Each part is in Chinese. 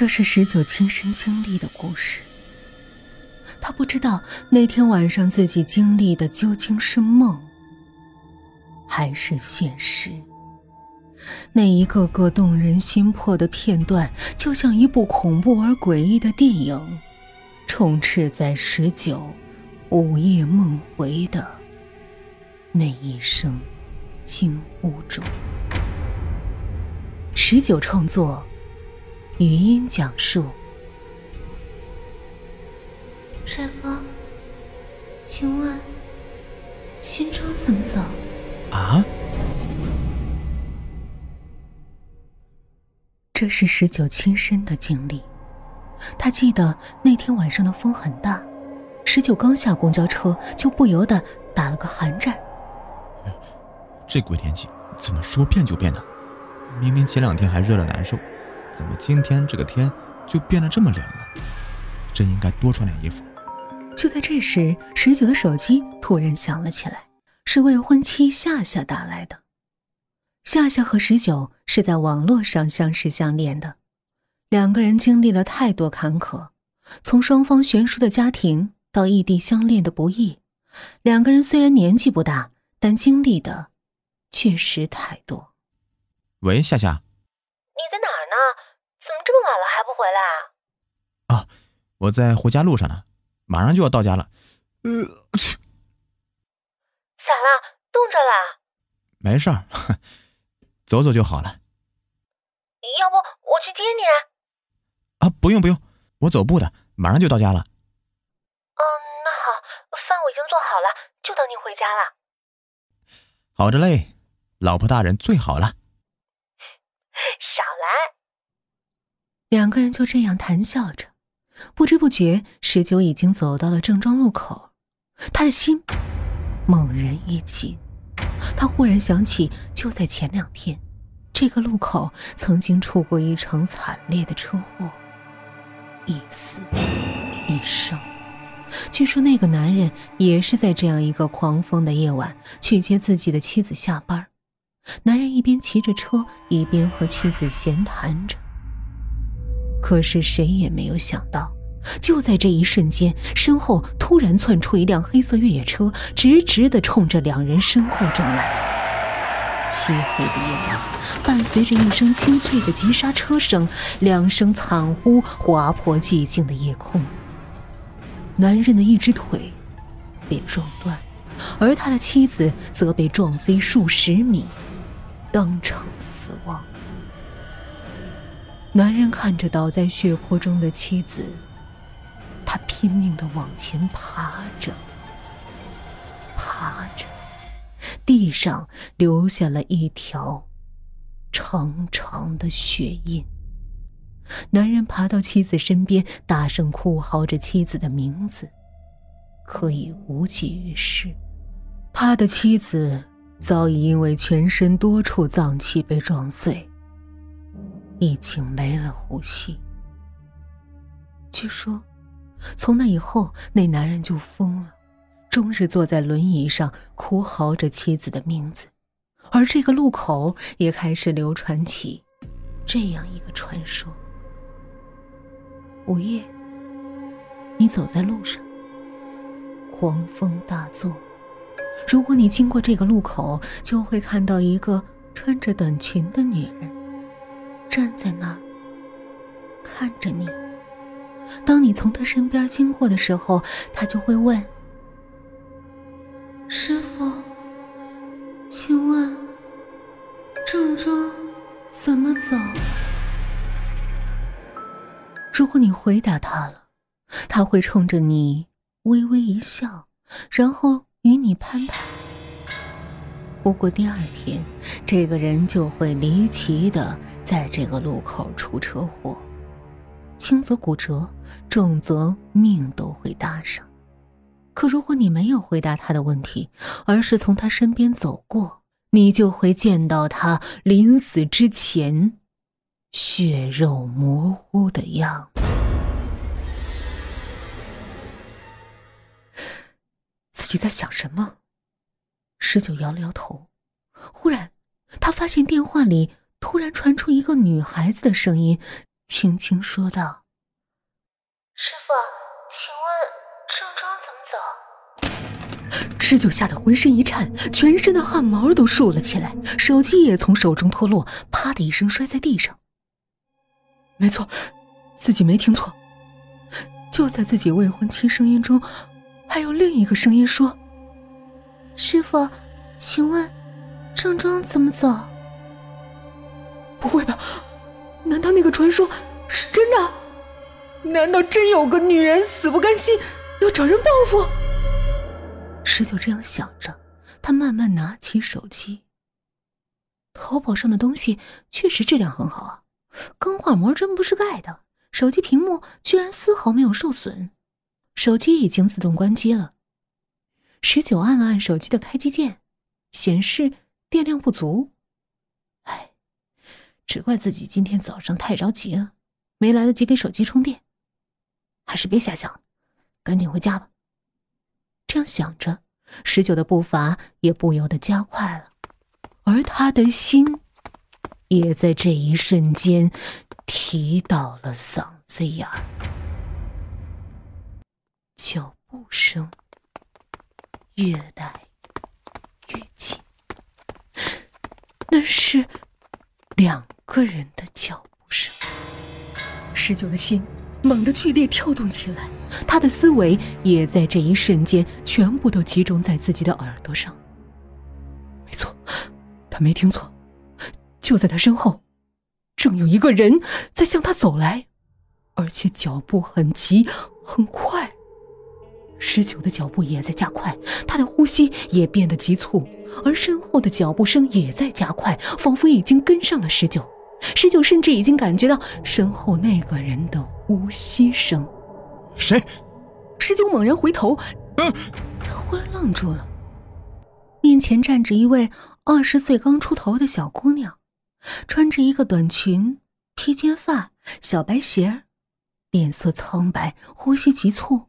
这是十九亲身经历的故事。他不知道那天晚上自己经历的究竟是梦，还是现实。那一个个动人心魄的片段，就像一部恐怖而诡异的电影，充斥在十九午夜梦回的那一声惊呼中。十九创作，语音讲述。帅哥，请问新庄怎么走？啊？这是十九亲身的经历。他记得那天晚上的风很大，十九刚下公交车就不由得打了个寒战。这鬼天气怎么说变就变呢？明明前两天还热得难受，怎么今天这个天就变得这么凉了？真应该多穿点衣服。就在这时，十九的手机突然响了起来，是未婚妻夏夏打来的。夏夏和十九是在网络上相识相恋的，两个人经历了太多坎坷，从双方悬殊的家庭到异地相恋的不易。两个人虽然年纪不大，但经历的确实太多。喂，夏夏，你在哪儿呢？怎么这么晚了还不回来啊？啊，我在回家路上呢，马上就要到家了。呃，咋了？冻着了？没事儿，走走就好了。要不我去接你？啊，不用不用，我走步的，马上就到家了。嗯，那好，饭我已经做好了，就等你回家了。好着嘞，老婆大人最好了。两个人就这样谈笑着，不知不觉，十九已经走到了郑庄路口，他的心猛然一紧。他忽然想起，就在前两天，这个路口曾经出过一场惨烈的车祸，一死一伤。据说那个男人也是在这样一个狂风的夜晚去接自己的妻子下班，男人一边骑着车，一边和妻子闲谈着。可是谁也没有想到，就在这一瞬间，身后突然窜出一辆黑色越野车，直直的冲着两人身后撞来。漆黑的夜晚，伴随着一声清脆的急刹车声，两声惨呼划破寂静的夜空。男人的一只腿被撞断，而他的妻子则被撞飞数十米，当场死亡。男人看着倒在血泊中的妻子，他拼命的往前爬着，爬着，地上留下了一条长长的血印。男人爬到妻子身边，大声哭嚎着妻子的名字，可已无济于事。他的妻子早已因为全身多处脏器被撞碎。已经没了呼吸。据说，从那以后，那男人就疯了，终日坐在轮椅上哭嚎着妻子的名字，而这个路口也开始流传起这样一个传说：午夜，你走在路上，狂风大作，如果你经过这个路口，就会看到一个穿着短裙的女人。站在那儿，看着你。当你从他身边经过的时候，他就会问：“师傅，请问郑庄怎么走？”如果你回答他了，他会冲着你微微一笑，然后与你攀谈。不过第二天，这个人就会离奇的。在这个路口出车祸，轻则骨折，重则命都会搭上。可如果你没有回答他的问题，而是从他身边走过，你就会见到他临死之前血肉模糊的样子。自己在想什么？十九摇了摇头，忽然他发现电话里。突然传出一个女孩子的声音，轻轻说道：“师傅，请问正庄怎么走？”十九吓得浑身一颤，全身的汗毛都竖了起来，手机也从手中脱落，啪的一声摔在地上。没错，自己没听错。就在自己未婚妻声音中，还有另一个声音说：“师傅，请问正庄怎么走？”不会吧？难道那个传说是真的？难道真有个女人死不甘心，要找人报复？十九这样想着，他慢慢拿起手机。淘宝上的东西确实质量很好啊，钢化膜真不是盖的。手机屏幕居然丝毫没有受损，手机已经自动关机了。十九按了按手机的开机键，显示电量不足。只怪自己今天早上太着急了，没来得及给手机充电。还是别瞎想了，赶紧回家吧。这样想着，十九的步伐也不由得加快了，而他的心也在这一瞬间。提到了嗓子眼，脚步声越来越近，那是两个人的脚步声。十九的心猛地剧烈跳动起来，他的思维也在这一瞬间全部都集中在自己的耳朵上。没错，他没听错，就在他身后。正有一个人在向他走来，而且脚步很急很快。十九的脚步也在加快，他的呼吸也变得急促，而身后的脚步声也在加快，仿佛已经跟上了十九。十九甚至已经感觉到身后那个人的呼吸声。谁？十九猛然回头，嗯他忽然愣住了，面前站着一位二十岁刚出头的小姑娘。穿着一个短裙、披肩发、小白鞋，脸色苍白，呼吸急促，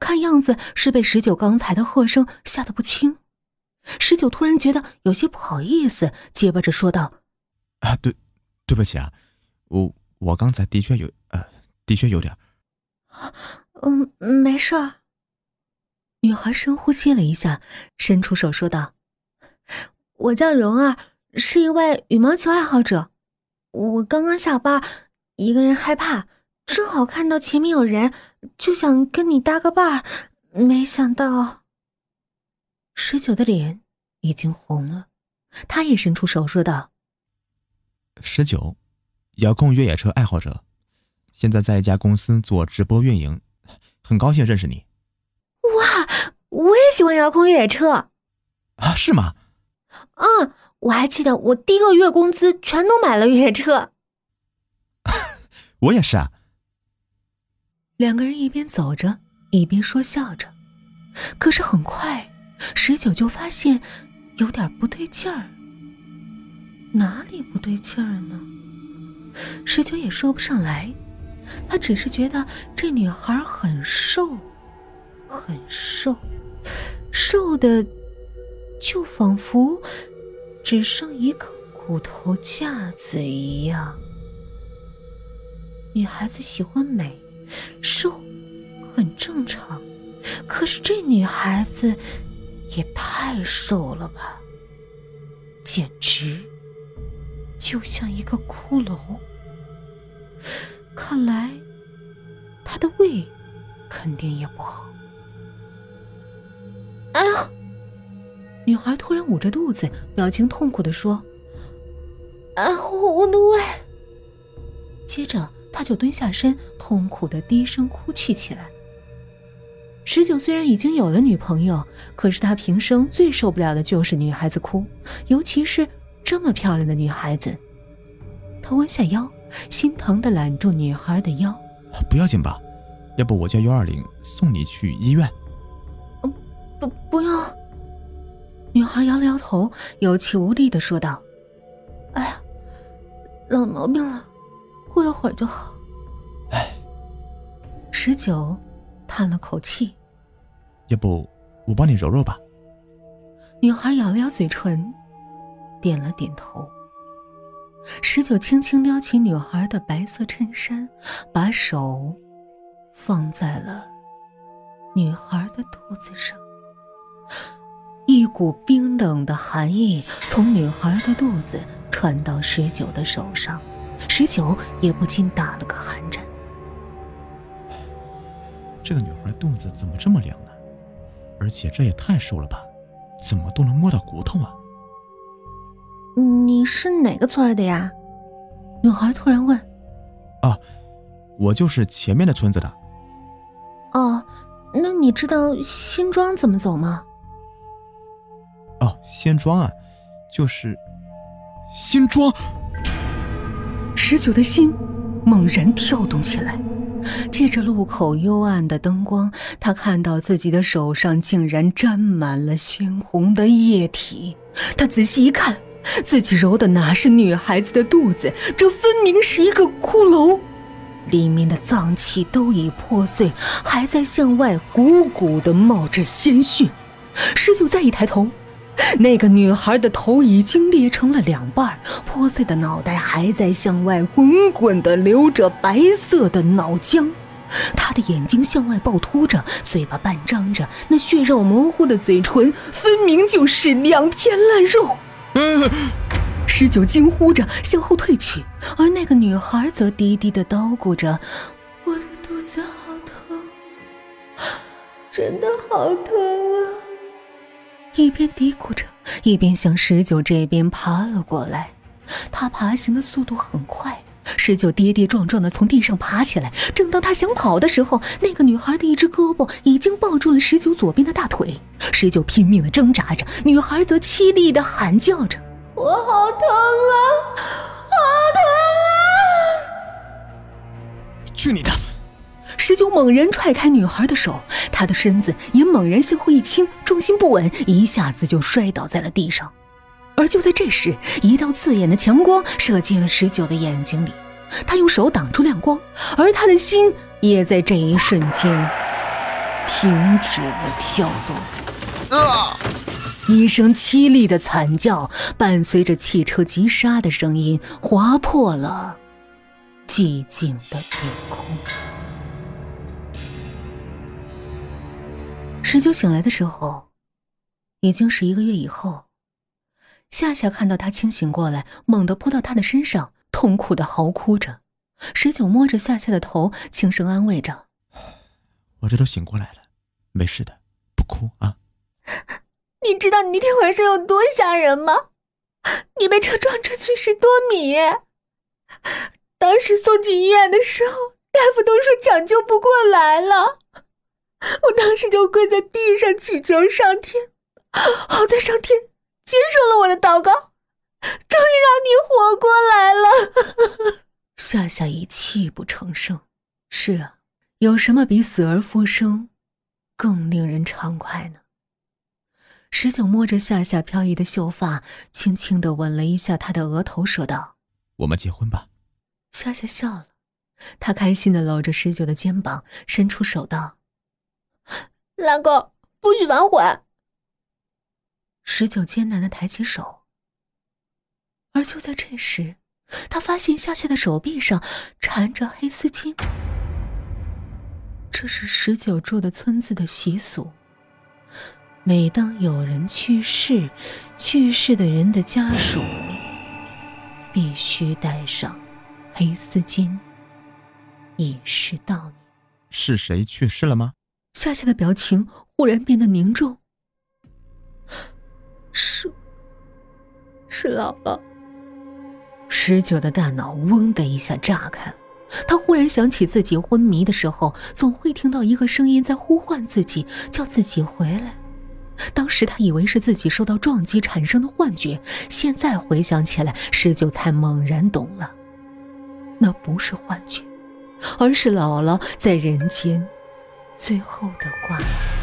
看样子是被十九刚才的喝声吓得不轻。十九突然觉得有些不好意思，结巴着说道：“啊，对，对不起啊，我我刚才的确有，呃，的确有点。”“嗯，没事。”女孩深呼吸了一下，伸出手说道：“我叫蓉儿。”是一位羽毛球爱好者，我刚刚下班，一个人害怕，正好看到前面有人，就想跟你搭个伴儿，没想到。十九的脸已经红了，他也伸出手说道：“十九，遥控越野车爱好者，现在在一家公司做直播运营，很高兴认识你。”哇，我也喜欢遥控越野车。啊，是吗？嗯。我还记得，我第一个月工资全都买了越野车。我也是啊。两个人一边走着，一边说笑着。可是很快，十九就发现有点不对劲儿。哪里不对劲儿呢？十九也说不上来，他只是觉得这女孩很瘦，很瘦，瘦的就仿佛……只剩一个骨头架子一样。女孩子喜欢美，瘦很正常。可是这女孩子也太瘦了吧，简直就像一个骷髅。看来他的胃肯定也不好。哎呀！女孩突然捂着肚子，表情痛苦的说：“啊，我的胃！”接着，她就蹲下身，痛苦的低声哭泣起来。十九虽然已经有了女朋友，可是他平生最受不了的就是女孩子哭，尤其是这么漂亮的女孩子。他弯下腰，心疼的揽住女孩的腰：“不要紧吧？要不我叫幺二零送你去医院？”“不，不用。”女孩摇了摇头，有气无力的说道：“哎呀，老毛病了，过一会儿就好。”哎，十九叹了口气：“要不我帮你揉揉吧？”女孩咬了咬嘴唇，点了点头。十九轻轻撩起女孩的白色衬衫，把手放在了女孩的肚子上。一股冰冷的寒意从女孩的肚子传到十九的手上，十九也不禁打了个寒颤。这个女孩的肚子怎么这么凉呢？而且这也太瘦了吧，怎么都能摸到骨头啊？你是哪个村的呀？女孩突然问。啊，我就是前面的村子的。哦，那你知道新庄怎么走吗？哦，新庄啊，就是新庄。十九的心猛然跳动起来。借着路口幽暗的灯光，他看到自己的手上竟然沾满了鲜红的液体。他仔细一看，自己揉的哪是女孩子的肚子，这分明是一个骷髅，里面的脏器都已破碎，还在向外鼓鼓的冒着鲜血。十九再一抬头。那个女孩的头已经裂成了两半，破碎的脑袋还在向外滚滚的流着白色的脑浆，她的眼睛向外暴突着，嘴巴半张着，那血肉模糊的嘴唇分明就是两片烂肉。十九惊呼着向后退去，而那个女孩则低低的叨咕着：“我的肚子好疼，真的好疼啊！”一边嘀咕着，一边向十九这边爬了过来。他爬行的速度很快，十九跌跌撞撞的从地上爬起来。正当他想跑的时候，那个女孩的一只胳膊已经抱住了十九左边的大腿。十九拼命的挣扎着，女孩则凄厉的喊叫着：“我好疼啊，好疼啊！”去你的！十九猛然踹开女孩的手，她的身子也猛然向后一倾，重心不稳，一下子就摔倒在了地上。而就在这时，一道刺眼的强光射进了十九的眼睛里，他用手挡住亮光，而他的心也在这一瞬间停止了跳动。啊！一声凄厉的惨叫，伴随着汽车急刹的声音，划破了寂静的夜空。十九醒来的时候，已经是一个月以后。夏夏看到他清醒过来，猛地扑到他的身上，痛苦的嚎哭着。十九摸着夏夏的头，轻声安慰着：“ 我这都醒过来了，没事的，不哭啊。”你知道你那天晚上有多吓人吗？你被车撞出去十多米，当时送进医院的时候，大夫都说抢救不过来了。我当时就跪在地上祈求上天，好在上天接受了我的祷告，终于让你活过来了。夏夏已泣不成声。是啊，有什么比死而复生更令人畅快呢？十九摸着夏夏飘逸的秀发，轻轻的吻了一下她的额头，说道：“我们结婚吧。”夏夏笑了，她开心的搂着十九的肩膀，伸出手道。老公，不许反悔！十九艰难的抬起手，而就在这时，他发现夏夏的手臂上缠着黑丝巾。这是十九住的村子的习俗，每当有人去世，去世的人的家属必须带上黑丝巾，以示悼念。是谁去世了吗？夏夏的表情忽然变得凝重。是，是姥姥。十九的大脑嗡的一下炸开了，他忽然想起自己昏迷的时候，总会听到一个声音在呼唤自己，叫自己回来。当时他以为是自己受到撞击产生的幻觉，现在回想起来，十九才猛然懂了，那不是幻觉，而是姥姥在人间。最后的挂念。